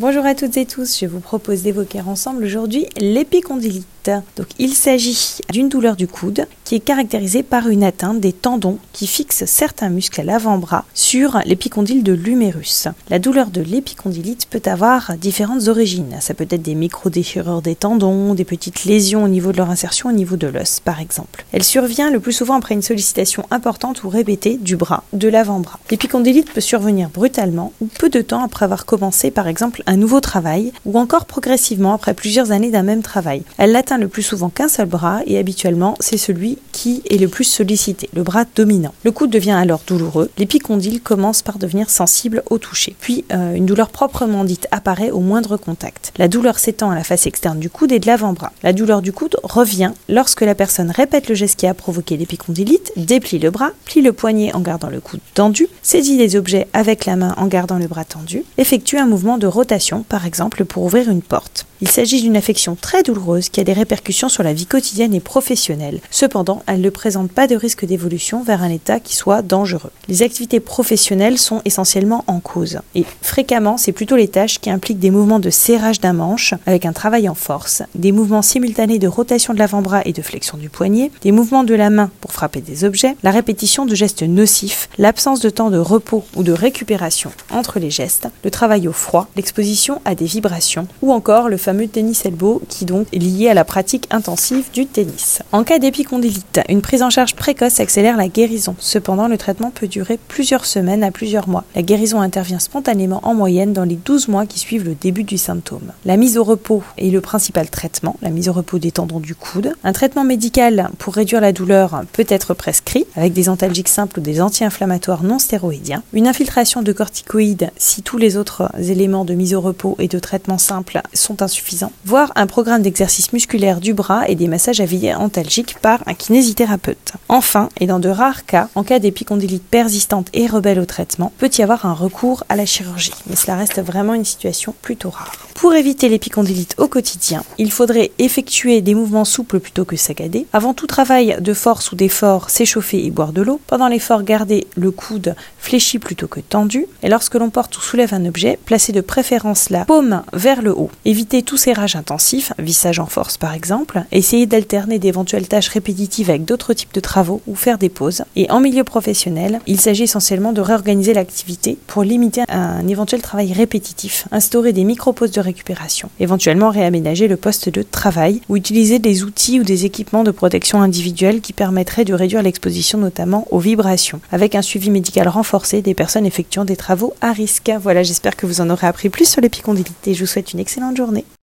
Bonjour à toutes et tous, je vous propose d'évoquer ensemble aujourd'hui l'épicondylite. Donc il s'agit d'une douleur du coude qui est caractérisée par une atteinte des tendons qui fixent certains muscles à l'avant-bras sur l'épicondyle de l'humérus. La douleur de l'épicondylite peut avoir différentes origines. Ça peut être des micro-déchirures des tendons, des petites lésions au niveau de leur insertion au niveau de l'os par exemple. Elle survient le plus souvent après une sollicitation importante ou répétée du bras, de l'avant-bras. L'épicondylite peut survenir brutalement ou peu de temps après avoir commencé par exemple un nouveau travail ou encore progressivement après plusieurs années d'un même travail. Elle atteint le plus souvent qu'un seul bras et habituellement c'est celui qui est le plus sollicité, le bras dominant. Le coude devient alors douloureux, l'épicondyle commence par devenir sensible au toucher. Puis euh, une douleur proprement dite apparaît au moindre contact. La douleur s'étend à la face externe du coude et de l'avant-bras. La douleur du coude revient lorsque la personne répète le geste qui a provoqué l'épicondylite, déplie le bras, plie le poignet en gardant le coude tendu, saisit des objets avec la main en gardant le bras tendu, effectue un mouvement de rotation par exemple pour ouvrir une porte. Il s'agit d'une affection très douloureuse qui a des répercussions sur la vie quotidienne et professionnelle. Cependant, elle ne présente pas de risque d'évolution vers un état qui soit dangereux. Les activités professionnelles sont essentiellement en cause. Et fréquemment, c'est plutôt les tâches qui impliquent des mouvements de serrage d'un manche avec un travail en force, des mouvements simultanés de rotation de l'avant-bras et de flexion du poignet, des mouvements de la main pour frapper des objets, la répétition de gestes nocifs, l'absence de temps de repos ou de récupération entre les gestes, le travail au froid, l'exposition à des vibrations. Ou encore le fameux tennis elbow qui donc est lié à la pratique intensive du tennis. En cas d'épicondylite, une prise en charge précoce accélère la guérison. Cependant, le traitement peut durer plusieurs semaines à plusieurs mois. La guérison intervient spontanément en moyenne dans les 12 mois qui suivent le début du symptôme. La mise au repos est le principal traitement, la mise au repos des tendons du coude. Un traitement médical pour réduire la douleur peut être prescrit avec des antalgiques simples ou des anti-inflammatoires non stéroïdiens. Une infiltration de corticoïdes si tous les autres éléments de mise au repos et de traitement simple sont insuffisants voire un programme d'exercice musculaire du bras et des massages antalgiques par un kinésithérapeute. Enfin, et dans de rares cas, en cas d'épicondylite persistante et rebelle au traitement, peut y avoir un recours à la chirurgie, mais cela reste vraiment une situation plutôt rare. Pour éviter l'épicondylite au quotidien, il faudrait effectuer des mouvements souples plutôt que saccadés. Avant tout travail de force ou d'effort, s'échauffer et boire de l'eau. Pendant l'effort, garder le coude fléchi plutôt que tendu. Et lorsque l'on porte ou soulève un objet, placer de préférence la paume vers le haut. Éviter tout serrage intensif, vissage en force par exemple. Essayer d'alterner d'éventuelles tâches répétitives avec d'autres types de travaux ou faire des pauses. Et en milieu professionnel, il s'agit essentiellement de réorganiser l'activité pour limiter un éventuel travail répétitif. Instaurer des micro-pauses de récupération. Éventuellement réaménager le poste de travail ou utiliser des outils ou des équipements de protection individuelle qui permettraient de réduire l'exposition notamment aux vibrations. Avec un suivi médical renforcé des personnes effectuant des travaux à risque. Voilà, j'espère que vous en aurez appris plus sur l'épicondylite et je vous souhaite une excellente journée.